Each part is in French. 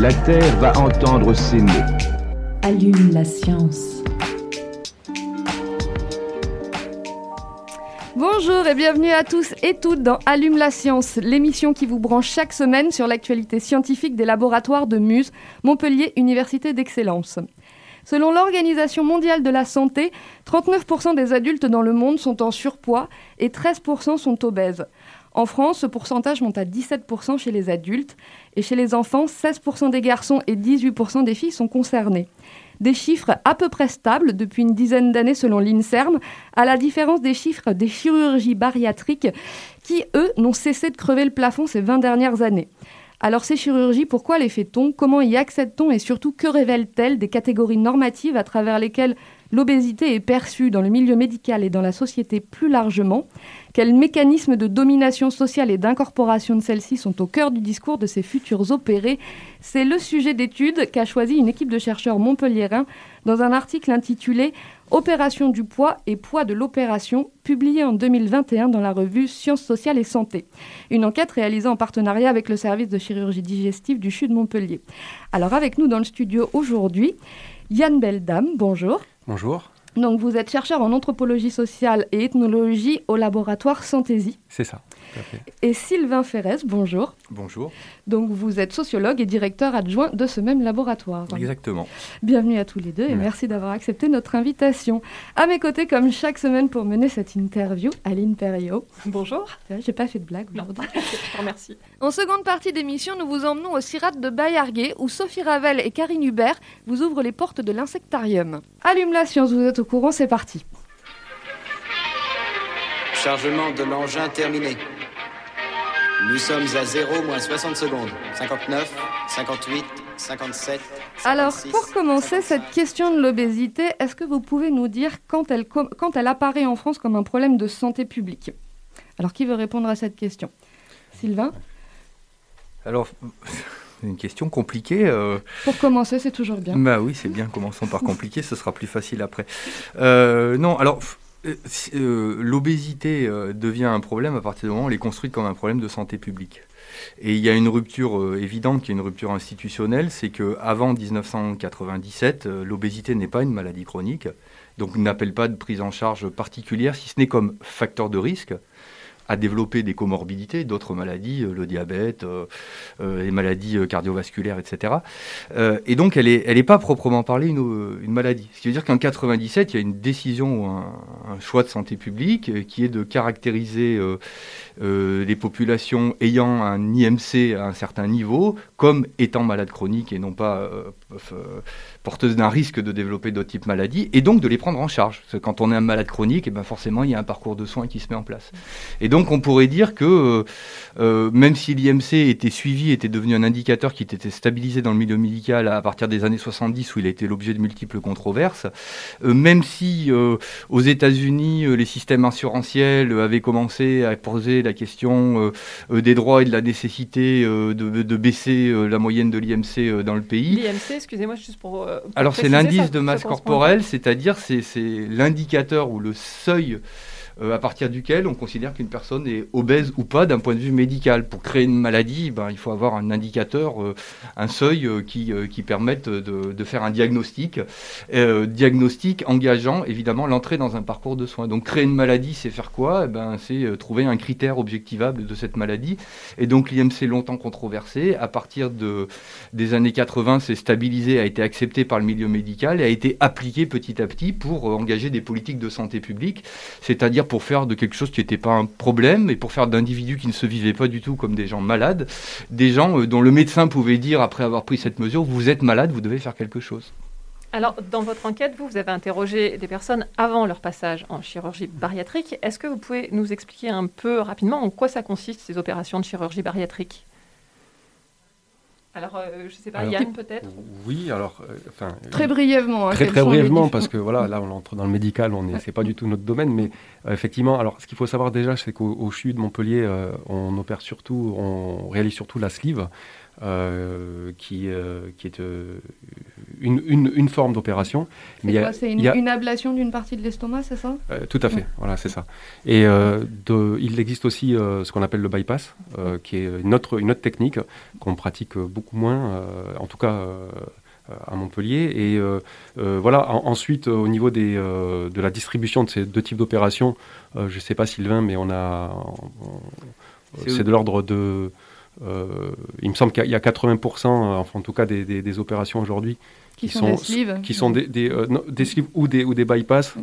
La Terre va entendre ces mots. Allume la science. Bonjour et bienvenue à tous et toutes dans Allume la science, l'émission qui vous branche chaque semaine sur l'actualité scientifique des laboratoires de Muse, Montpellier Université d'Excellence. Selon l'Organisation mondiale de la santé, 39% des adultes dans le monde sont en surpoids et 13% sont obèses. En France, ce pourcentage monte à 17% chez les adultes et chez les enfants, 16% des garçons et 18% des filles sont concernés. Des chiffres à peu près stables depuis une dizaine d'années selon l'INSERM, à la différence des chiffres des chirurgies bariatriques qui, eux, n'ont cessé de crever le plafond ces 20 dernières années. Alors ces chirurgies, pourquoi les fait-on? Comment y accède-t-on? Et surtout, que révèlent-elles des catégories normatives à travers lesquelles l'obésité est perçue dans le milieu médical et dans la société plus largement Quels mécanismes de domination sociale et d'incorporation de celle-ci sont au cœur du discours de ces futurs opérés? C'est le sujet d'étude qu'a choisi une équipe de chercheurs montpelliérains dans un article intitulé Opération du poids et poids de l'opération, publié en 2021 dans la revue Sciences sociales et santé. Une enquête réalisée en partenariat avec le service de chirurgie digestive du CHU de Montpellier. Alors avec nous dans le studio aujourd'hui, Yann Beldam, bonjour. Bonjour. Donc vous êtes chercheur en anthropologie sociale et ethnologie au laboratoire Santésie. C'est ça. Et Sylvain Ferrez, bonjour. Bonjour. Donc vous êtes sociologue et directeur adjoint de ce même laboratoire. Exactement. Bienvenue à tous les deux et Merci. merci d'avoir accepté notre invitation. À mes côtés, comme chaque semaine pour mener cette interview, Aline Perriot. Bonjour. J'ai pas fait de blague Non. aujourd'hui. Je te remercie. En seconde partie d'émission, nous vous emmenons au CIRAT de Bayarguet où Sophie Ravel et Karine Hubert vous ouvrent les portes de l'insectarium. Allume la science, vous êtes au courant, c'est parti. Chargement de l'engin terminé. Nous sommes à 0 moins 60 secondes. 59, 58, 57. Alors, 56, pour commencer 55. cette question de l'obésité, est-ce que vous pouvez nous dire quand elle, quand elle apparaît en France comme un problème de santé publique? Alors, qui veut répondre à cette question? Sylvain? Alors, c'est une question compliquée. euh, Pour commencer, c'est toujours bien. Bah oui, c'est bien. Commençons par compliqué, ce sera plus facile après. Euh, non, alors. Euh, euh, L'obésité euh, devient un problème à partir du moment où elle est construite comme un problème de santé publique. Et il y a une rupture évidente, qui est une rupture institutionnelle, c'est que avant 1997, euh, l'obésité n'est pas une maladie chronique, donc n'appelle pas de prise en charge particulière, si ce n'est comme facteur de risque à développer des comorbidités, d'autres maladies, euh, le diabète, euh, euh, les maladies cardiovasculaires, etc. Et donc, elle n'est elle pas proprement parlée une, maladie. Ce qui veut dire qu'en 97, il y a une décision ou un, un choix de santé publique qui est de caractériser les populations ayant un IMC à un certain niveau comme étant malades chroniques et non pas porteuses d'un risque de développer d'autres types de maladies, et donc de les prendre en charge. Parce que quand on est un malade chronique, et ben forcément, il y a un parcours de soins qui se met en place. Et donc, on pourrait dire que euh, euh, même si l'IMC était suivi, était devenu un indicateur qui était stabilisé dans le milieu médical à partir des années 70, où il a été l'objet de multiples controverses, euh, même si aux États-Unis, les systèmes assurantiels avaient commencé à poser la question des droits et de la nécessité de, de baisser la moyenne de l'IMC dans le pays. L'IMC, excusez-moi, juste pour. Alors c'est l'indice de masse corporelle, c'est-à-dire c'est l'indicateur ou le seuil à partir duquel on considère qu'une personne est obèse ou pas d'un point de vue médical. Pour créer une maladie, ben, il faut avoir un indicateur, euh, un seuil euh, qui, euh, qui permette de, de faire un diagnostic. Euh, diagnostic engageant évidemment l'entrée dans un parcours de soins. Donc créer une maladie, c'est faire quoi? Eh ben, C'est euh, trouver un critère objectivable de cette maladie. Et donc l'IMC longtemps controversé, à partir de, des années 80, s'est stabilisé, a été accepté par le milieu médical et a été appliqué petit à petit pour euh, engager des politiques de santé publique, c'est-à-dire pour faire de quelque chose qui n'était pas un problème et pour faire d'individus qui ne se vivaient pas du tout comme des gens malades, des gens euh, dont le médecin pouvait dire après avoir pris cette mesure, vous êtes malade, vous devez faire quelque chose. Alors, dans votre enquête, vous, vous avez interrogé des personnes avant leur passage en chirurgie bariatrique. Est-ce que vous pouvez nous expliquer un peu rapidement en quoi ça consiste, ces opérations de chirurgie bariatrique? Alors, euh, je ne sais pas, Yann peut-être? Oui, alors, euh, enfin... Très brièvement. Hein, très très brièvement, parce que voilà, là on entre dans le médical, on est, c'est pas du tout notre domaine, mais euh, effectivement, alors ce qu'il faut savoir déjà, c'est qu'au CHU de Montpellier, on opère surtout, on réalise surtout la sleeve, qui, qui est une, une, une, forme d'opération. C'est C'est une, une, ablation d'une partie de l'estomac, c'est ça? Tout à fait, voilà, c'est ça. Et de, il existe aussi ce qu'on appelle le bypass, qui est une autre, une autre technique qu'on pratique beaucoup moins, en tout cas à Montpellier. Et voilà, ensuite, au niveau des, de la distribution de ces deux types d'opérations, je ne sais pas Sylvain, mais on a... C'est de l'ordre de... il me semble qu'il y a 80%, enfin en tout cas des, des, des opérations aujourd'hui qui, sont, des sleeves, qui sont des, des, des sleeves ou des, ou des bypass.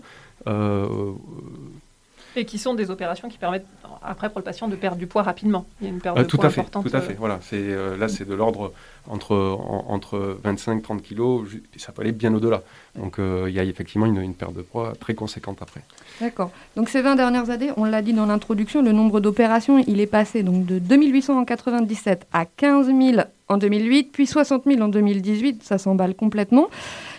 Et qui sont des opérations qui permettent après pour le patient de perdre du poids rapidement. Il y a une perte euh, de tout poids à fait, importante. Tout à fait. Voilà, c'est euh, là c'est de l'ordre entre entre 25-30 kilos, ça peut aller bien au-delà. Donc euh, il y a effectivement une, une, perte de poids très conséquente après. D'accord. Donc ces 20 dernières années, on l'a dit dans l'introduction, le nombre d'opérations, il est passé donc de 2800 en 97 à 15 000 en 2008, puis 60 000 en 2018. Ça s'emballe complètement.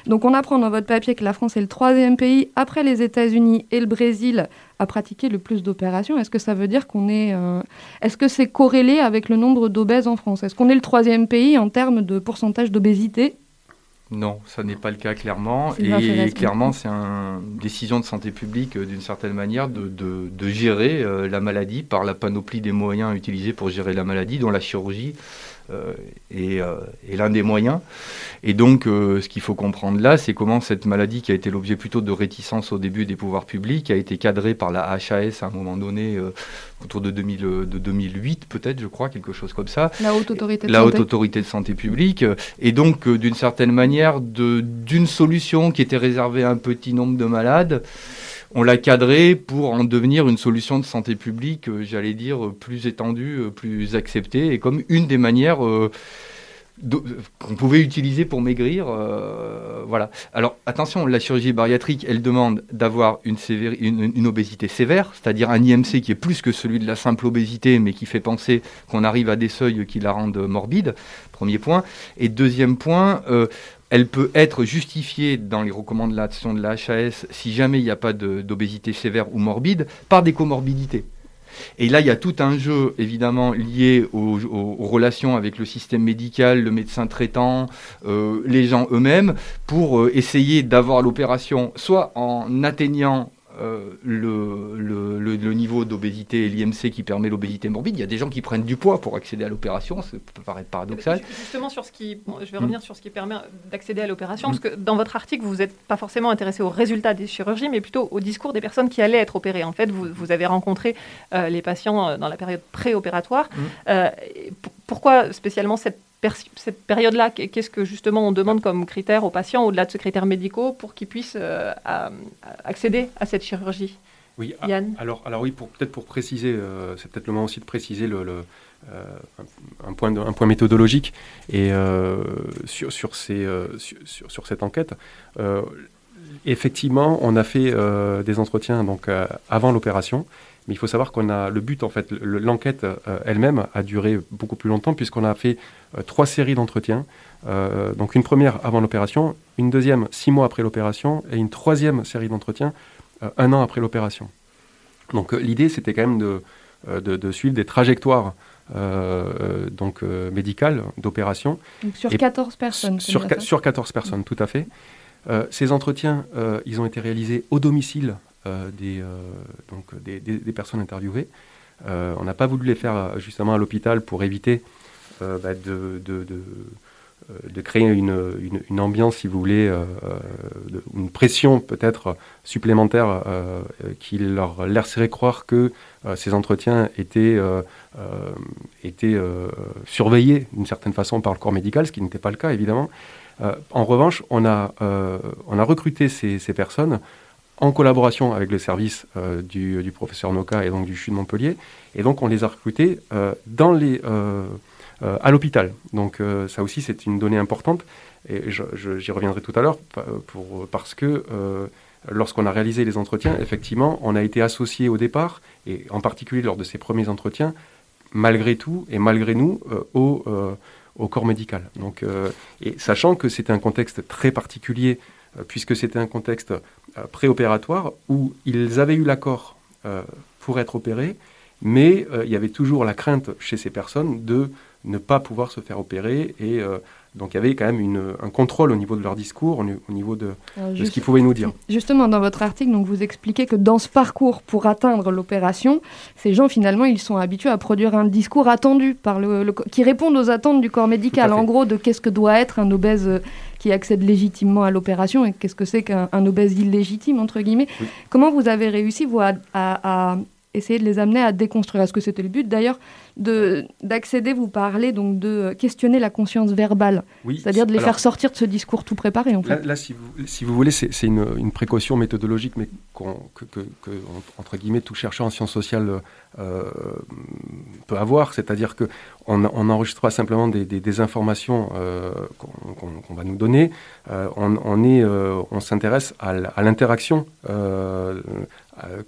Donc on apprend dans votre papier que la France est le troisième pays après les États-Unis et le Brésil à pratiquer le plus d'opérations. Est-ce que ça veut dire qu'on est... Euh, est-ce que c'est corrélé avec le nombre d'obèses en France? Est-ce qu'on est le troisième pays en termes de pourcentage d'obésité? Non, ça n'est pas le cas clairement. Et clairement, c'est une décision de santé publique, euh, d'une certaine manière, de, de, gérer euh, la maladie par la panoplie des moyens utilisés pour gérer la maladie, dont la chirurgie est, est l'un des moyens. Et donc, ce qu'il faut comprendre là, c'est comment cette maladie, qui a été l'objet plutôt de réticence au début des pouvoirs publics, a été cadrée par la HAS à un moment donné autour de, 2000, de 2008 peut-être, je crois, quelque chose comme ça. La haute autorité de, la santé. Haute autorité de santé publique. Et donc, d'une certaine manière, d'une solution qui était réservée à un petit nombre de malades, on l'a cadré pour en devenir une solution de santé publique, j'allais dire, plus étendue, plus acceptée, et comme une des manières... Euh, qu'on pouvait utiliser pour maigrir. Euh, voilà. Alors attention, la chirurgie bariatrique, elle demande d'avoir une, obésité sévère, c'est-à-dire un IMC qui est plus que celui de la simple obésité, mais qui fait penser qu'on arrive à des seuils qui la rendent morbide. Premier point. Et deuxième point. Euh, elle peut être justifiée dans les recommandations de la HAS si jamais il n'y a pas d'obésité sévère ou morbide par des comorbidités. Et là, il y a tout un jeu, évidemment, lié aux, relations avec le système médical, le médecin traitant, euh, les gens eux-mêmes, pour euh, essayer d'avoir l'opération soit en atteignant euh, le, le, le, niveau d'obésité et l'IMC qui permet l'obésité morbide. Il y a des gens qui prennent du poids pour accéder à l'opération, ça peut paraître paradoxal. Justement, sur ce qui, je vais revenir sur ce qui permet d'accéder à l'opération, parce que dans votre article, vous n'êtes pas forcément intéressé aux résultats des chirurgies, mais plutôt au discours des personnes qui allaient être opérées. En fait, vous, vous avez rencontré euh, les patients euh, dans la période préopératoire. Euh, pourquoi spécialement cette cette période-là, qu'est-ce que justement on demande comme critère aux patients, au-delà de ce critères médicaux, pour qu'ils puissent euh, accéder à cette chirurgie? Oui, Yann? alors, alors oui, peut-être pour préciser, euh, c'est peut-être le moment aussi de préciser le, euh, un, point un point méthodologique et sur, sur, ces, sur, sur, cette enquête. effectivement, on a fait des entretiens donc, avant l'opération mais il faut savoir qu'on a le but, en fait, l'enquête euh, elle-même a duré beaucoup plus longtemps puisqu'on a fait euh, trois séries d'entretiens. Euh, donc une première avant l'opération, une deuxième six mois après l'opération et une troisième série d'entretiens un an après l'opération. Donc l'idée, c'était quand même de, de, suivre des trajectoires donc médicales d'opération. Sur 14 personnes. Sur, sur 14 personnes, tout à fait. ces entretiens, ils ont été réalisés au domicile des, euh, donc des, personnes interviewées. Euh, on n'a pas voulu les faire justement à l'hôpital pour éviter bah, de, créer une, ambiance, si vous voulez, euh, une pression peut-être supplémentaire euh, qui leur laisserait croire que euh, ces entretiens étaient, étaient surveillés d'une certaine façon par le corps médical, ce qui n'était pas le cas évidemment. en revanche, on a, on a recruté ces personnes en collaboration avec le service euh, du, professeur Noca et donc du CHU de Montpellier. Et donc, on les a recrutés euh, euh, à l'hôpital. Donc, ça aussi, c'est une donnée importante. Et j'y reviendrai tout à l'heure parce que lorsqu'on a réalisé les entretiens, effectivement, on a été associé au départ, et en particulier lors de ces premiers entretiens, malgré tout et malgré nous au, au, corps médical. Donc, et sachant que c'était un contexte très particulier, puisque c'était un contexte préopératoire où ils avaient eu l'accord pour être opérés, mais il y avait toujours la crainte chez ces personnes de ne pas pouvoir se faire opérer et donc il y avait quand même une, un contrôle au niveau de leur discours, au niveau de, de ce qu'ils pouvaient nous dire. Justement, dans votre article, donc, vous expliquez que dans ce parcours pour atteindre l'opération, ces gens finalement ils sont habitués à produire un discours attendu par le, qui répond aux attentes du corps médical. En gros, de qu'est-ce que doit être un obèse euh, qui accède légitimement à l'opération et qu'est-ce que c'est qu'un obèse illégitime entre guillemets. Comment vous avez réussi vous à essayer de les amener à déconstruire. Est-ce que c'était le but d'ailleurs d'accéder, vous parlez donc de questionner la conscience verbale, c'est-à-dire de les faire sortir de ce discours tout préparé en fait. Là, si, vous, si, vous, voulez, c'est une, une, précaution méthodologique, mais que, que, entre guillemets tout chercheur en sciences sociales euh, peut avoir, c'est-à-dire que on, on enregistre simplement des, des, informations euh, qu'on va nous donner, euh, on, on, est, on s'intéresse à l'interaction euh,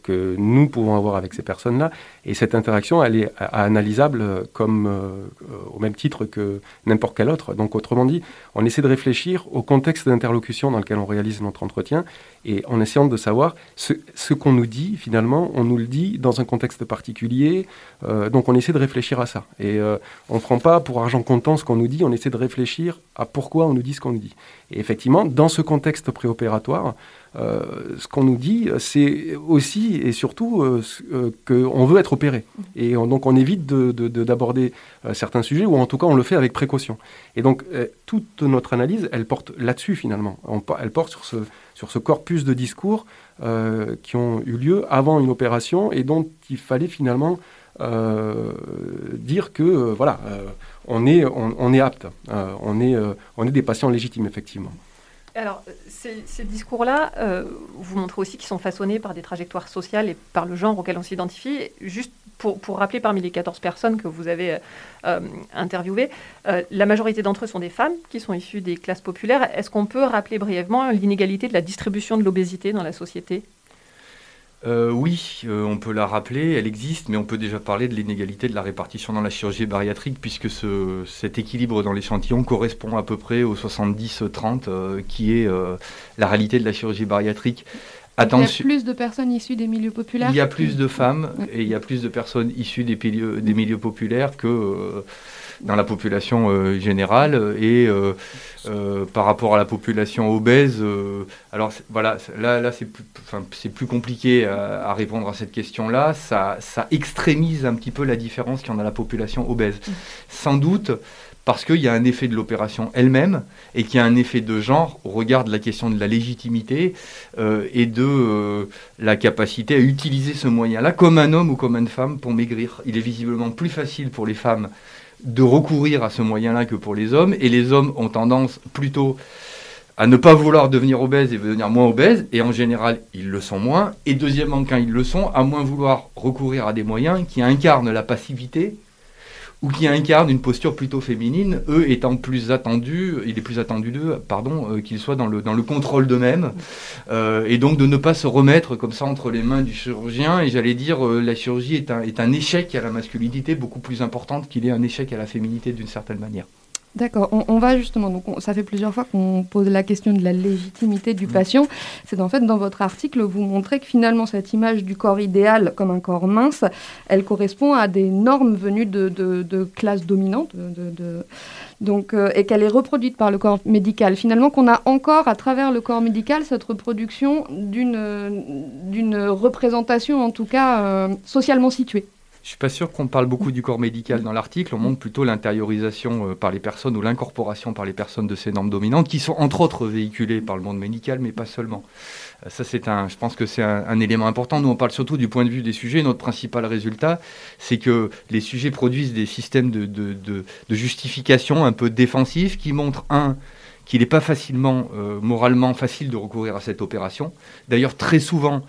que nous pouvons avoir avec ces personnes-là. Et cette interaction, elle est analysable comme, euh, au même titre que n'importe quel autre. Donc, autrement dit, on essaie de réfléchir au contexte d'interlocution dans lequel on réalise notre entretien et en essayant de savoir ce, qu'on nous dit, finalement, on nous le dit dans un contexte particulier. Euh, donc, on essaie de réfléchir à ça. Et on ne prend pas pour argent comptant ce qu'on nous dit, on essaie de réfléchir à pourquoi on nous dit ce qu'on nous dit. Et effectivement, dans ce contexte préopératoire, euh, ce qu'on nous dit, c'est aussi et surtout euh, euh, qu'on veut être opéré. Et donc on évite d'aborder de, certains sujets, ou en tout cas on le fait avec précaution. Et donc toute notre analyse, elle porte là-dessus finalement. elle porte sur ce, sur ce corpus de discours qui ont eu lieu avant une opération et dont il fallait finalement dire que voilà, on, est, on, est apte, on, est, on est des patients légitimes effectivement. Alors, ces, discours-là, euh, vous montrez aussi qu'ils sont façonnés par des trajectoires sociales et par le genre auquel on s'identifie. Juste pour, rappeler, parmi les 14 personnes que vous avez euh, interviewées, euh, la majorité d'entre eux sont des femmes qui sont issues des classes populaires. Est-ce qu'on peut rappeler brièvement l'inégalité de la distribution de l'obésité dans la société? Euh, oui, euh, on peut la rappeler, elle existe, mais on peut déjà parler de l'inégalité de la répartition dans la chirurgie bariatrique, puisque ce, cet équilibre dans l'échantillon correspond à peu près au 70-30, euh, qui est la réalité de la chirurgie bariatrique. Attention. Il y a plus de personnes issues des milieux populaires Il y a plus de femmes et il y a plus de personnes issues des, des milieux populaires que dans la population euh, générale et euh, euh, par rapport à la population obèse. alors voilà, là, là c'est plus, plus compliqué à, répondre à cette question-là. Ça, ça extrémise un petit peu la différence qu'il y en a dans la population obèse. Mm. Sans doute parce qu'il y a un effet de l'opération elle-même et qu'il y a un effet de genre au regard de la question de la légitimité et de la capacité à utiliser ce moyen-là comme un homme ou comme une femme pour maigrir. Il est visiblement plus facile pour les femmes de recourir à ce moyen-là que pour les hommes, et les hommes ont tendance plutôt à ne pas vouloir devenir obèses et devenir moins obèses, et en général, ils le sont moins, et deuxièmement, quand ils le sont, à moins vouloir recourir à des moyens qui incarnent la passivité ou qui incarnent une posture plutôt féminine, eux étant plus attendus, il est plus attendu d'eux, pardon, euh, qu'ils soient dans le, dans le contrôle d'eux-mêmes, euh, et donc de ne pas se remettre comme ça entre les mains du chirurgien, et j'allais dire, euh, la chirurgie est un, est un échec à la masculinité beaucoup plus importante qu'il est un échec à la féminité d'une certaine manière. D'accord, on, va justement, donc ça fait plusieurs fois qu'on pose la question de la légitimité du patient. C'est en fait dans votre article, vous montrez que finalement cette image du corps idéal comme un corps mince, elle correspond à des normes venues de, de, classes dominantes, de, donc, euh, et qu'elle est reproduite par le corps médical. Finalement, qu'on a encore à travers le corps médical cette reproduction d'une représentation en tout cas euh, socialement située. Je suis pas sûr qu'on parle beaucoup du corps médical dans l'article. On montre plutôt l'intériorisation euh, par les personnes ou l'incorporation par les personnes de ces normes dominantes, qui sont entre autres véhiculées par le monde médical, mais pas seulement. Euh, ça, c'est un. Je pense que c'est un, élément important. Nous, on parle surtout du point de vue des sujets. Notre principal résultat, c'est que les sujets produisent des systèmes de, de, justification un peu défensifs qui montrent un qu'il n'est pas facilement, euh, moralement facile de recourir à cette opération. D'ailleurs, très souvent,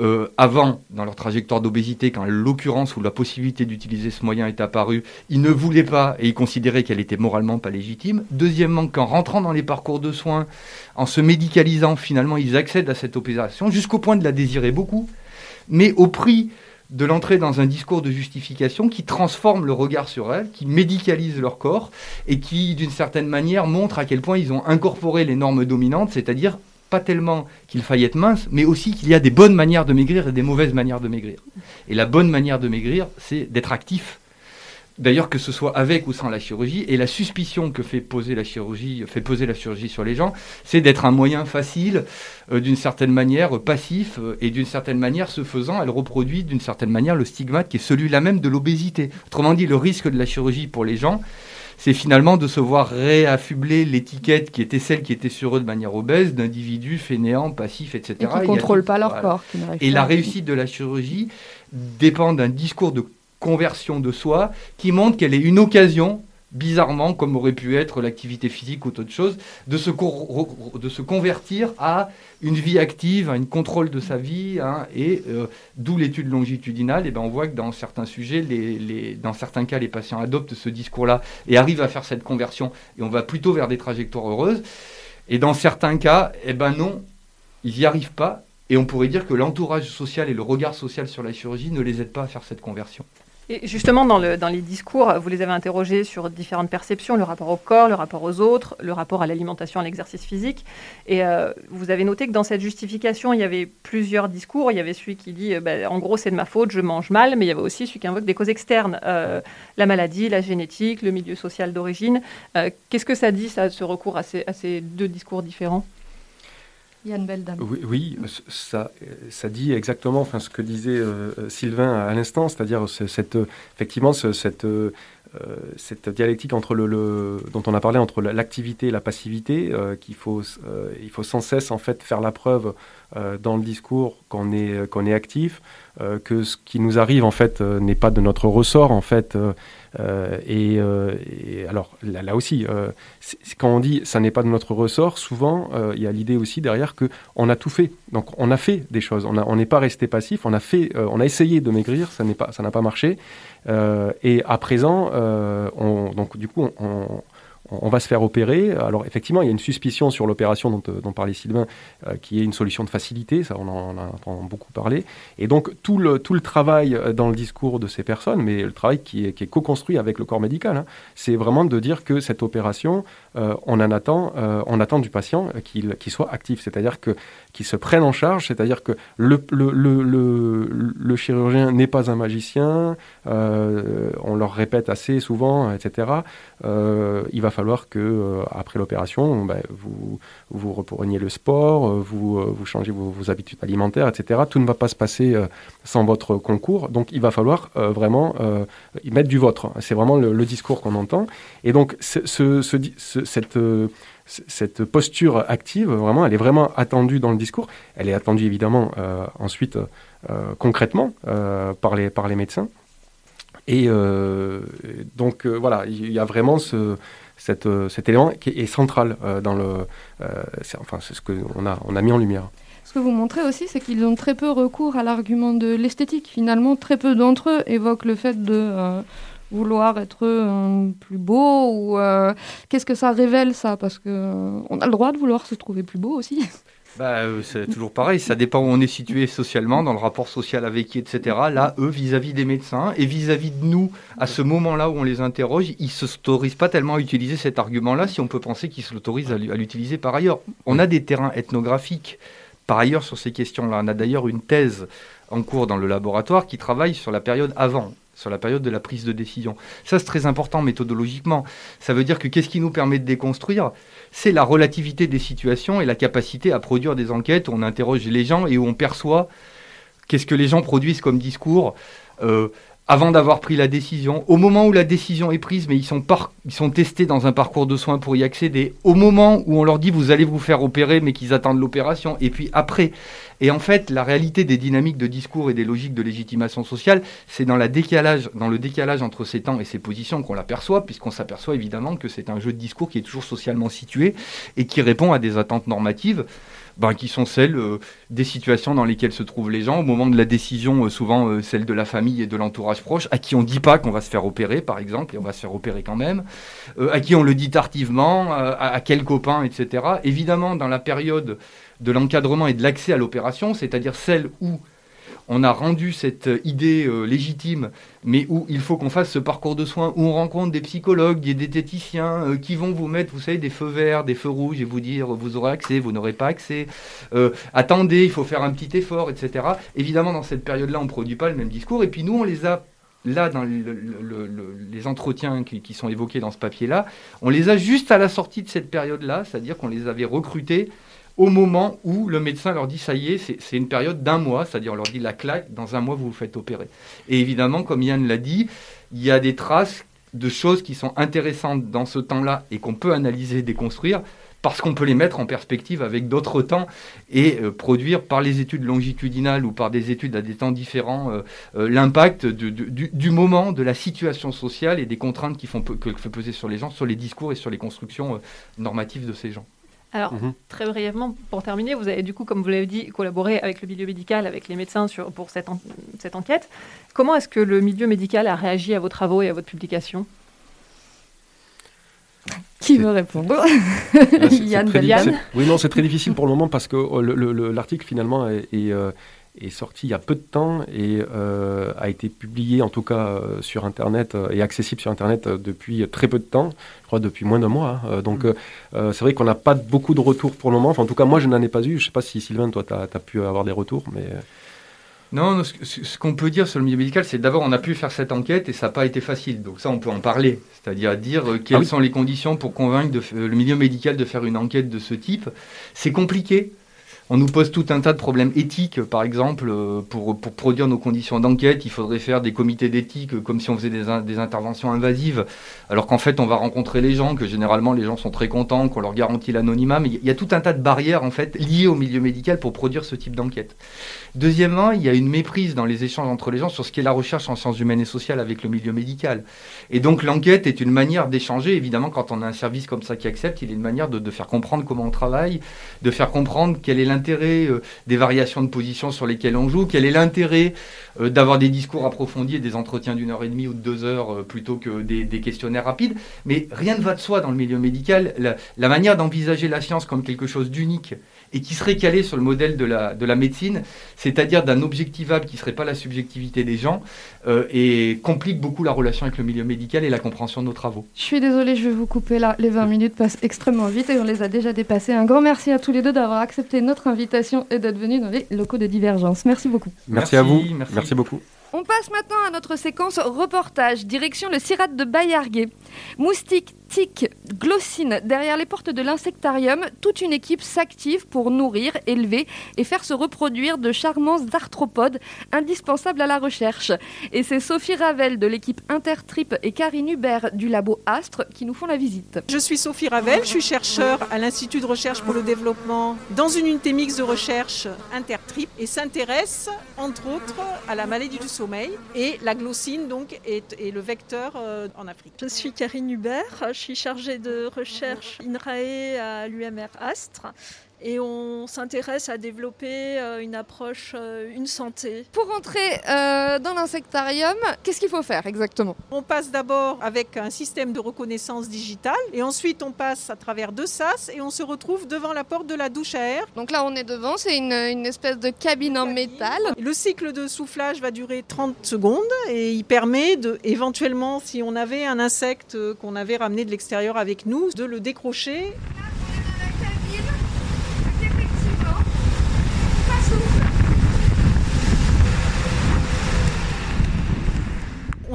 euh, avant, dans leur trajectoire d'obésité, quand l'occurrence ou la possibilité d'utiliser ce moyen est apparue, ils ne voulaient pas et ils considéraient qu'elle était moralement pas légitime. Deuxièmement, qu'en rentrant dans les parcours de soins, en se médicalisant, finalement, ils accèdent à cette opération jusqu'au point de la désirer beaucoup, mais au prix de l'entrée dans un discours de justification qui transforme le regard sur elles, qui médicalise leur corps et qui, d'une certaine manière, montre à quel point ils ont incorporé les normes dominantes, c'est-à-dire pas tellement qu'il faille être mince, mais aussi qu'il y a des bonnes manières de maigrir et des mauvaises manières de maigrir. Et la bonne manière de maigrir, c'est d'être actif. D'ailleurs, que ce soit avec ou sans la chirurgie, et la suspicion que fait poser la chirurgie, fait poser la chirurgie sur les gens, c'est d'être un moyen facile, euh, d'une certaine manière passif, euh, et d'une certaine manière, ce faisant, elle reproduit d'une certaine manière le stigmate qui est celui-là même de l'obésité. Autrement dit, le risque de la chirurgie pour les gens, c'est finalement de se voir réaffubler l'étiquette qui était celle qui était sur eux de manière obèse, d'individus fainéants, passifs, etc. Et qui ne contrôlent pas leur corps. Et la réussite de la chirurgie dépend d'un discours de conversion de soi qui montre qu'elle est une occasion bizarrement, comme aurait pu être l'activité physique ou autre chose, de se, de se convertir à une vie active, à une contrôle de sa vie, hein, et euh, d'où l'étude longitudinale, et ben on voit que dans certains sujets, dans certains cas, les patients adoptent ce discours-là et arrivent à faire cette conversion, et on va plutôt vers des trajectoires heureuses, et dans certains cas, eh ben non, ils n'y arrivent pas, et on pourrait dire que l'entourage social et le regard social sur la chirurgie ne les aident pas à faire cette conversion. Justement, dans, le, dans, les discours, vous les avez interrogés sur différentes perceptions, le rapport au corps, le rapport aux autres, le rapport à l'alimentation, à l'exercice physique. Et euh, vous avez noté que dans cette justification, il y avait plusieurs discours. Il y avait celui qui dit, euh, bah, en gros, c'est de ma faute, je mange mal, mais il y avait aussi celui qui invoque des causes externes, euh, la maladie, la génétique, le milieu social d'origine. Qu'est-ce que ça dit, ce recours à ces deux discours différents? Yann Beldam. Oui, oui, ça, ça dit exactement enfin, ce que disait euh, Sylvain à l'instant, c'est-à-dire cette, effectivement cette, euh, cette dialectique entre le, dont on a parlé entre l'activité et la passivité, euh, qu'il faut, il faut sans cesse en fait faire la preuve dans le discours qu'on est, qu'on est actif, que ce qui nous arrive en fait n'est pas de notre ressort en fait euh, euh, et, alors là, aussi, euh, quand on dit ça n'est pas de notre ressort, souvent il y a l'idée aussi derrière que on a tout fait. Donc on a fait des choses. On n'est pas resté passif. On a fait, on a essayé de maigrir. Ça n'est pas, ça n'a pas marché. et à présent, on, donc du coup, on va se faire opérer. Alors effectivement, il y a une suspicion sur l'opération dont, euh, parlait Sylvain, euh, qui est une solution de facilité, ça on en, entend beaucoup parler. Et donc tout le, tout le travail euh, dans le discours de ces personnes, mais le travail qui est, co-construit avec le corps médical, hein, c'est vraiment de dire que cette opération, on en attend, on attend du patient qu'il soit actif, c'est-à-dire que qu'il se prenne en charge, c'est-à-dire que le, le, le, le chirurgien n'est pas un magicien, on leur répète assez souvent, etc. il va falloir que euh, après l'opération, ben, vous, vous repreniez le sport, euh, vous, euh, vous changez vos, habitudes alimentaires, etc. Tout ne va pas se passer sans votre concours. Donc il va falloir vraiment y mettre du vôtre. C'est vraiment le, discours qu'on entend. Et donc ce, cette cette posture active, vraiment, elle est vraiment attendue dans le discours. Elle est attendue évidemment ensuite concrètement par, les, par les médecins. Et donc voilà, il y a vraiment ce, euh, cet élément qui est, central euh, dans le. Euh, enfin, c'est ce qu'on a, on a mis en lumière. Ce que vous montrez aussi, c'est qu'ils ont très peu recours à l'argument de l'esthétique. Finalement, très peu d'entre eux évoquent le fait de vouloir être plus beau ou qu'est-ce que ça révèle ça? Parce que on a le droit de vouloir se trouver plus beau aussi. Bah, euh, c'est toujours pareil, ça dépend où on est situé socialement, dans le rapport social avec qui, etc. Là, eux, vis-à-vis des médecins et vis-à-vis de nous, à ce moment-là où on les interroge, ils ne s'autorisent pas tellement à utiliser cet argument-là si on peut penser qu'ils s'autorisent à l'utiliser par ailleurs. On a des terrains ethnographiques par ailleurs sur ces questions-là. On a d'ailleurs une thèse en cours dans le laboratoire qui travaille sur la période avant sur la période de la prise de décision. Ça, c'est très important méthodologiquement. Ça veut dire que qu'est-ce qui nous permet de déconstruire? C'est la relativité des situations et la capacité à produire des enquêtes où on interroge les gens et où on perçoit qu'est-ce que les gens produisent comme discours. Euh, avant d'avoir pris la décision, au moment où la décision est prise, mais ils sont, ils sont testés dans un parcours de soins pour y accéder, au moment où on leur dit vous allez vous faire opérer, mais qu'ils attendent l'opération, et puis après. Et en fait, la réalité des dynamiques de discours et des logiques de légitimation sociale, c'est dans, le décalage entre ces temps et ces positions qu'on l'aperçoit, puisqu'on s'aperçoit évidemment que c'est un jeu de discours qui est toujours socialement situé et qui répond à des attentes normatives. Ben, qui sont celles euh, des situations dans lesquelles se trouvent les gens au moment de la décision, euh, souvent euh, celle de la famille et de l'entourage proche, à qui on ne dit pas qu'on va se faire opérer, par exemple, et on va se faire opérer quand même, à qui on le dit tardivement, à, à quel copain, etc. Évidemment, dans la période de l'encadrement et de l'accès à l'opération, c'est-à-dire celle où on a rendu cette idée euh, légitime, mais où il faut qu'on fasse ce parcours de soins, où on rencontre des psychologues, des diététiciens euh, qui vont vous mettre, vous savez, des feux verts, des feux rouges et vous dire vous aurez accès, vous n'aurez pas accès, euh, attendez, il faut faire un petit effort, etc. Évidemment, dans cette période-là, on ne produit pas le même discours, et puis nous, on les a là, dans les entretiens qui, sont évoqués dans ce papier-là, on les a juste à la sortie de cette période-là, c'est-à-dire qu'on les avait recrutés au moment où le médecin leur dit ça y est, c'est une période d'un mois, c'est-à-dire on leur dit la claque, dans un mois vous vous faites opérer. Et évidemment, comme Yann l'a dit, il y a des traces de choses qui sont intéressantes dans ce temps-là et qu'on peut analyser, déconstruire, parce qu'on peut les mettre en perspective avec d'autres temps et euh, produire par les études longitudinales ou par des études à des temps différents euh, euh, l'impact du, moment, de la situation sociale et des contraintes qui font que fait peser sur les gens, sur les discours et sur les constructions normatives de ces gens. Alors, mhm. très brièvement, pour terminer, vous avez du coup, comme vous l'avez dit, collaboré avec le milieu médical, avec les médecins sur, pour cette, cette enquête. Comment est-ce que le milieu médical a réagi à vos travaux et à votre publication? Qui veut répondre? Yann, Oui, non, c'est très difficile pour le moment parce que oh, l'article finalement est, euh, est, sorti il y a peu de temps et euh, a été publié en tout cas euh, sur Internet et accessible sur Internet depuis très peu de temps, je crois depuis moins d'un mois. Hein. donc mm. c'est vrai qu'on n'a pas beaucoup de retours pour le moment. Enfin, en tout cas, moi je n'en ai pas eu. Je ne sais pas si Sylvain, toi, tu as, as, pu avoir des retours, mais... Non, ce, qu'on peut dire sur le milieu médical, c'est d'abord on a pu faire cette enquête et ça n'a pas été facile. Donc ça, on peut en parler. C'est-à-dire dire euh, quelles ah sont les conditions pour convaincre le milieu médical de faire une enquête de ce type. C'est compliqué on nous pose tout un tas de problèmes éthiques, par exemple, euh, pour, produire nos conditions d'enquête, il faudrait faire des comités d'éthique euh, comme si on faisait des, interventions invasives, alors qu'en fait on va rencontrer les gens, que généralement les gens sont très contents, qu'on leur garantit l'anonymat, mais il y a tout un tas de barrières en fait liées au milieu médical pour produire ce type d'enquête. Deuxièmement, il y a une méprise dans les échanges entre les gens sur ce qu'est la recherche en sciences humaines et sociales avec le milieu médical. Et donc l'enquête est une manière d'échanger, évidemment quand on a un service comme ça qui accepte, il est une manière de, de faire comprendre comment on travaille, de faire comprendre quelle est l'intérêt euh, des variations de position sur lesquelles on joue, quel est l'intérêt euh, d'avoir des discours approfondis et des entretiens d'une heure et demie ou de deux heures euh, plutôt que des, questionnaires rapides. Mais rien ne va de soi dans le milieu médical. La, manière d'envisager la science comme quelque chose d'unique et qui serait calé sur le modèle de la, de la médecine, c'est-à-dire d'un objectivable qui ne serait pas la subjectivité des gens, et complique beaucoup la relation avec le milieu médical et la compréhension de nos travaux. Je suis désolée, je vais vous couper là. Les 20 minutes passent extrêmement vite et on les a déjà dépassées. Un grand merci à tous les deux d'avoir accepté notre invitation et d'être venus dans les locaux de Divergence. Merci beaucoup. Merci, à vous. merci beaucoup. On passe maintenant à notre séquence reportage, direction le Sirat de Bayarguet. Moustique, tic, glossine, derrière les portes de l'insectarium, toute une équipe s'active pour nourrir, élever et faire se reproduire de charmants arthropodes indispensables à la recherche. Et c'est Sophie Ravel de l'équipe Intertrip et Karine Hubert du labo Astre qui nous font la visite. Je suis Sophie Ravel, je suis chercheur à l'Institut de recherche pour le développement dans une unité mixte de recherche Intertrip et s'intéresse entre autres à la maladie du sommeil et la glossine donc est, le vecteur euh, en Afrique. Je suis Karine Hubert, suis chargée de recherche INRAE à l'UMR Astre et on s'intéresse à développer euh, une approche euh, une santé. Pour entrer euh, dans l'insectarium, qu'est-ce qu'il faut faire exactement? On passe d'abord avec un système de reconnaissance digitale et ensuite on passe à travers deux sas et on se retrouve devant la porte de la douche à air. Donc là on est devant, c'est une, une, espèce de cabine en métal. Le cycle de soufflage va durer 30 secondes et il permet de, éventuellement, si on avait un insecte qu'on avait ramené de l'extérieur avec nous, de le décrocher.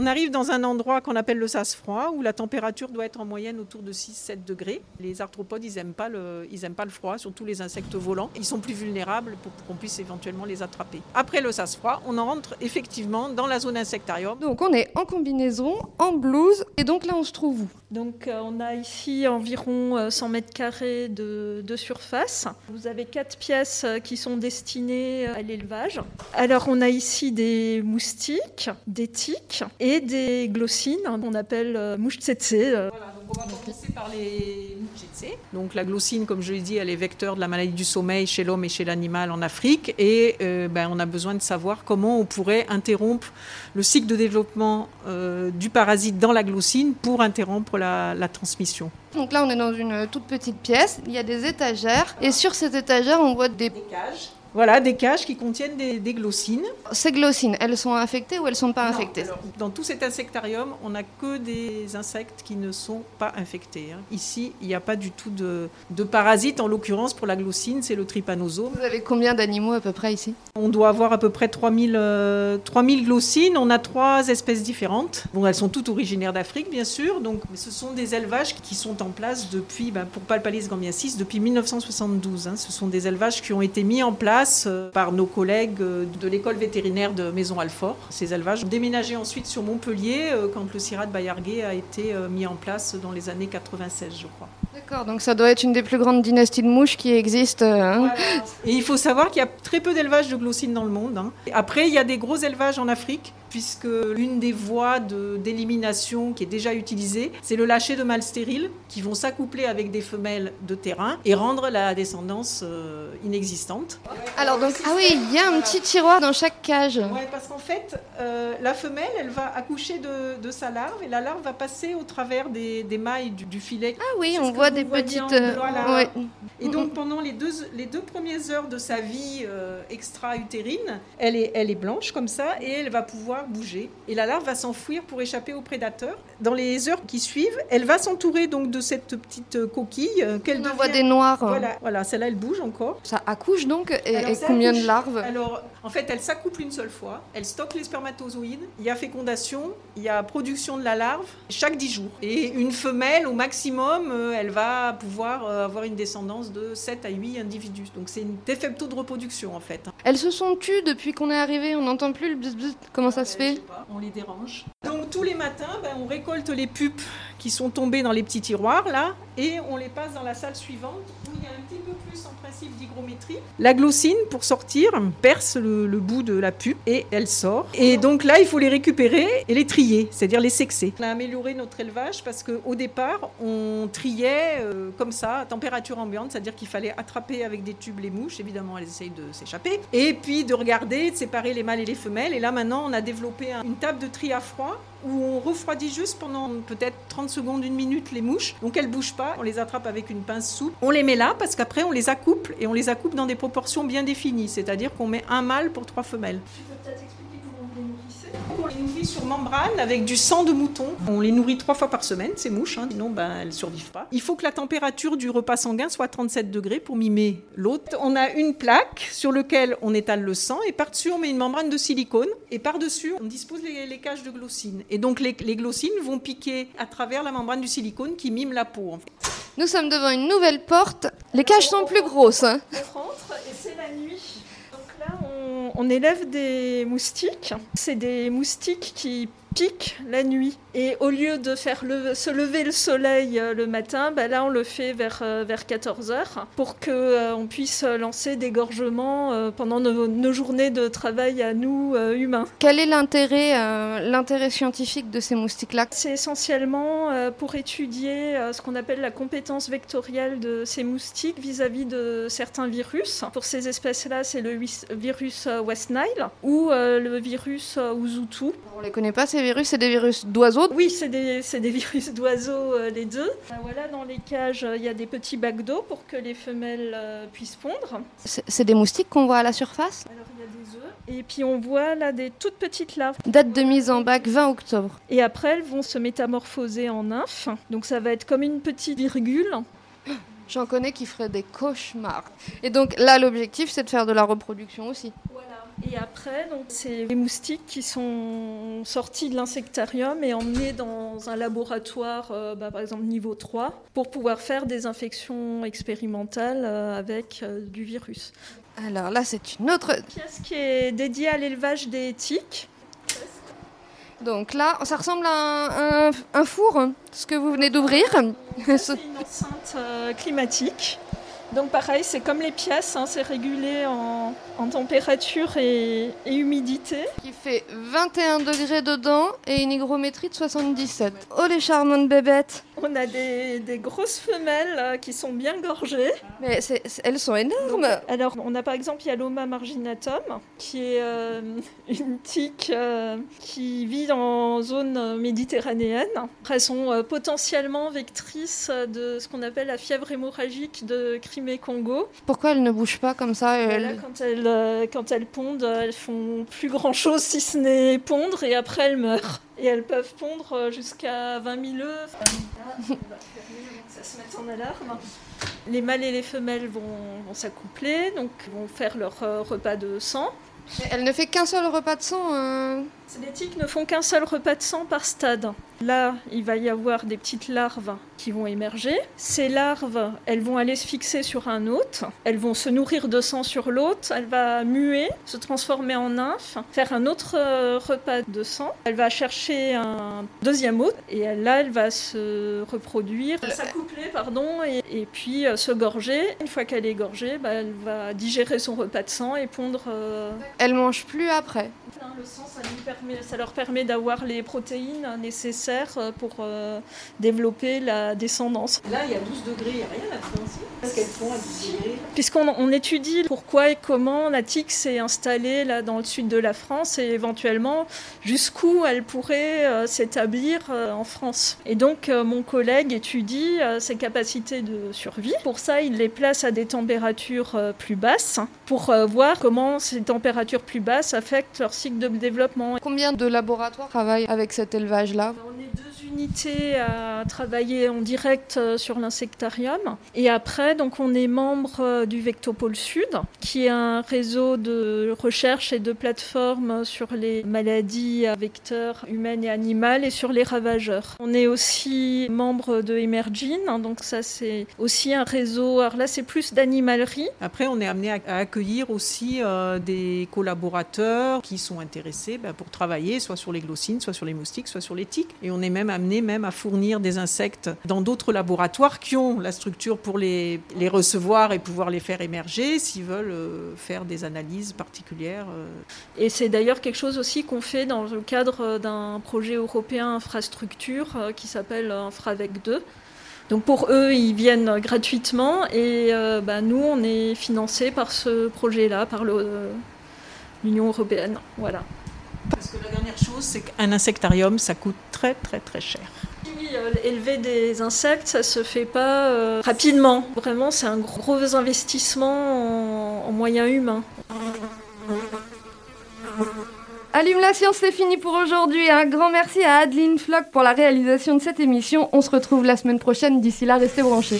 On arrive dans un endroit qu'on appelle le sas froid, où la température doit être en moyenne autour de 6-7 degrés. Les arthropodes, ils n'aiment pas, le, pas le froid, surtout les insectes volants. Ils sont plus vulnérables pour qu'on puisse éventuellement les attraper. Après le sas froid, on rentre effectivement dans la zone insectarium. Donc on est en combinaison, en blouse, et donc là on se trouve où? Donc euh, on a ici environ 100 euh, mètres carrés de, de surface. Vous avez quatre pièces euh, qui sont destinées à l'élevage. Alors on a ici des moustiques, des tiques et des glossines qu'on appelle euh, mouches tsetse. Euh. on va commencer par les Donc la glossine, comme je l'ai dit, elle est vecteur de la maladie du sommeil chez l'homme et chez l'animal en Afrique. Et euh, ben, on a besoin de savoir comment on pourrait interrompre le cycle de développement du parasite dans la glossine pour interrompre la, la transmission. Donc là, on est dans une toute petite pièce. Il y a des étagères. Et sur ces étagères, on voit des, des cages Voilà, des cages qui contiennent des, des glossines. Ces glossines, elles sont infectées ou elles sont pas infectées? Dans tout cet insectarium, on n'a que des insectes qui ne sont pas infectés. hein. Ici, il n'y a pas du tout de, de parasites. En l'occurrence, pour la glossine, c'est le trypanosome. Vous avez combien d'animaux à peu près ici? On doit avoir à peu près 3000, euh, 3000 glossines. On a trois espèces différentes. Bon, elles sont toutes originaires d'Afrique, bien sûr. Donc, mais ce sont des élevages qui sont en place depuis, ben, pour Palpalis gambiensis, depuis 1972. hein. Ce sont des élevages qui ont été mis en place euh, par nos collègues euh, de l'école vétérinaire de Maison Alfort. Ces élevages ont déménagé ensuite sur Montpellier euh, quand le CIRAD Bayarguet a été mis en place dans les années 96, je crois. D'accord, donc ça doit être une des plus grandes dynasties de mouches qui existent. hein. Et il faut savoir qu'il y a très peu d'élevage de glossines dans le monde. hein. Après, il y a des gros élevages en Afrique, puisque l'une des voies de- d'élimination qui est déjà utilisée, c'est le lâcher de mâles stériles qui vont s'accoupler avec des femelles de terrain et rendre la descendance euh, inexistante. Alors donc, ah oui, il y a un petit tiroir dans chaque cage. Ouais, parce qu'en fait, euh, la femelle, elle va accoucher de, de sa larve et la larve va passer au travers des, des mailles du, du filet. Ah oui, on voit des petites. euh, ouais. Et donc pendant les deux, les deux premières heures de sa vie euh, extra-utérine, elle est, elle est blanche comme ça et elle va pouvoir bouger. Et la larve va s'enfuir pour échapper aux prédateurs. Dans les heures qui suivent, elle va s'entourer donc de cette petite coquille qu'elle On voit des noirs. Voilà, voilà celle-là elle bouge encore. Ça accouche donc et, et combien de larves? Alors, en fait, elle s'accouple une seule fois. Elle stocke les spermatozoïdes. Il y a fécondation, il y a production de la larve chaque 10 jours. Et une femelle, au maximum, euh, elle va pouvoir euh, avoir une descendance de 7 à 8 individus. Donc, c'est une des faibles taux de reproduction, en fait. Elles se sont tues depuis qu'on est arrivé, on n'entend plus le bzz bzz. Comment ça se fait On les dérange. Donc, tous les matins, ben, on récolte les pupes qui sont tombées dans les petits tiroirs, là, et on les passe dans la salle suivante où il y a un petit peu plus en principe d'hygrométrie. La glossine, pour sortir, perce le, le bout de la pupe et elle sort. Et donc là, il faut les récupérer et les trier, c'est-à-dire les sexer. On a amélioré notre élevage parce qu'au départ, on triait euh, comme ça, à température ambiante, c'est-à-dire qu'il fallait attraper avec des tubes les mouches, évidemment elles essayent de s'échapper, et puis de regarder, de séparer les mâles et les femelles. Et là maintenant, on a développé un- une table de tri à froid où on refroidit juste pendant peut-être 30 secondes, une minute les mouches. Donc elles bougent pas, on les attrape avec une pince souple. On les met là parce qu'après on les accouple et on les accouple dans des proportions bien définies, c'est-à-dire qu'on met un mâle pour trois femelles. On les nourrit sur membrane avec du sang de mouton. On les nourrit trois fois par semaine, ces mouches, hein, sinon ben, elles survivent pas. Il faut que la température du repas sanguin soit 37 degrés pour mimer l'hôte. On a une plaque sur laquelle on étale le sang et par-dessus on met une membrane de silicone et par-dessus on dispose les, les cages de glossines. Et donc les, les glossines vont piquer à travers la membrane du silicone qui mime la peau. en fait. Nous sommes devant une nouvelle porte. Les cages sont plus grosses. hein. On rentre et c'est la nuit. On élève des moustiques. C'est des moustiques qui piquent la nuit. Et au lieu de faire le- se lever le soleil euh, le matin, bah là, on le fait vers, euh, vers 14h pour qu'on puisse lancer des gorgements euh, pendant nos, nos journées de travail à nous, euh, humains. Quel est l'intérêt, euh, l'intérêt scientifique de ces moustiques-là? C'est essentiellement euh, pour étudier euh, ce qu'on appelle la compétence vectorielle de ces moustiques vis-à-vis de certains virus. Pour ces espèces-là, c'est le virus euh, West Nile ou euh, le virus euh, Uzutu. On les connaît pas ces virus, c'est des virus d'oiseaux. Oui, c'est des, des virus d'oiseaux, euh, les deux. Euh, voilà, dans les cages, euh, il y a des petits bacs d'eau pour que les femelles puissent pondre. C'est des moustiques qu'on voit à la surface. Alors, il y a des œufs. Et puis, on voit là des toutes petites larves. Date de mise en bac 20 octobre. Et après, elles vont se métamorphoser en nymphes. Donc, ça va être comme une petite virgule. J'en connais qui feraient des cauchemars. Et donc là, l'objectif, c'est de faire de la reproduction aussi. Et après, donc, c'est les moustiques qui sont sortis de l'insectarium et emmenés dans un laboratoire, euh, bah, par exemple niveau 3, pour pouvoir faire des infections expérimentales euh, avec euh, du virus. Alors là, c'est une autre pièce qui est dédiée à l'élevage des tiques. Donc là, ça ressemble à un, un- un four, hein, ce que vous venez d'ouvrir. C'est une enceinte climatique. Donc pareil, c'est comme les pièces, hein, c'est régulé en, en température et, et humidité. Qui fait 21 degrés dedans et une hygrométrie de 77. Oh les charmantes bébêtes On a des, des grosses femelles euh, qui sont bien gorgées. Mais elles sont énormes Alors, on a par exemple Yaloma marginatum, qui est euh, une tique euh, qui vit en zone méditerranéenne. Elles sont potentiellement vectrices de ce qu'on appelle la fièvre hémorragique de Crimée Crimée-Congo. Pourquoi elles ne bougent pas comme ça elles... Quand, elles, euh, quand elles pondent, elles font plus grand-chose si ce n'est pondre et après elles meurent. Et elles peuvent pondre euh, jusqu'à 20 000 œufs. ça se met en alarme. Les mâles et les femelles vont, vont s'accoupler, donc vont faire leur repas de sang. Elle ne fait qu'un seul repas de sang hein. Les tiques ne font qu'un seul repas de sang par stade. Là, il va y avoir des petites larves qui vont émerger. Ces larves, elles vont aller se fixer sur un hôte. Elles vont se nourrir de sang sur l'hôte. Elle va muer, se transformer en nymphe, faire un autre euh, repas de sang. Elle va chercher un deuxième hôte et là, elle va se reproduire, s'accoupler, pardon, et, puis euh, se gorger. Une fois qu'elle est gorgée, bah, elle va digérer son repas de sang et pondre. Euh, elle mange plus après. Le sang, ça, ça leur permet d'avoir les protéines nécessaires euh, pour euh, développer la descendance. Là, il y a 12 degrés, il n'y a rien là-dedans Qu'est-ce qu'elles font à 12 degrés? Puisqu'on on étudie pourquoi et comment la tique s'est installée là dans le sud de la France et éventuellement jusqu'où elle pourrait euh, s'établir en France. Et donc, mon collègue étudie ses capacités de survie. Pour ça, il les place à des températures plus basses pour voir comment ces températures plus basses affectent leur cycle de développement. Combien de laboratoires travaillent avec cet élevage-là? Est deux à travailler en direct euh, sur l'insectarium. Et après, donc, on est membre euh, du Vectopole Sud, qui est un réseau de recherche et de plateformes sur les maladies vecteurs humaines et animales et sur les ravageurs. On est aussi membre de Emergine, hein, donc ça c'est aussi un réseau. Alors là, c'est plus d'animalerie. Après, on est amené à, accueillir aussi euh, des collaborateurs qui sont intéressés ben, pour travailler soit sur les glossines, soit sur les moustiques, soit sur les tiques. Et on est même amené même à fournir des insectes dans d'autres laboratoires qui ont la structure pour les, les recevoir et pouvoir les faire émerger s'ils veulent euh, faire des analyses particulières. Euh. Et c'est d'ailleurs quelque chose aussi qu'on fait dans le cadre d'un projet européen infrastructure euh, qui s'appelle Infravec 2. Donc pour eux, ils viennent gratuitement et bah, nous, on est financé par ce projet-là, par l'Union européenne. Voilà. Parce que la dernière chose, c'est qu'un insectarium, ça coûte très très très cher. Oui, euh, élever des insectes, ça se fait pas euh, rapidement. Vraiment, c'est un gros investissement en, moyens humains. Allume la science, c'est fini pour aujourd'hui. Un grand merci à Adeline Flock pour la réalisation de cette émission. On se retrouve la semaine prochaine. D'ici là, restez branchés.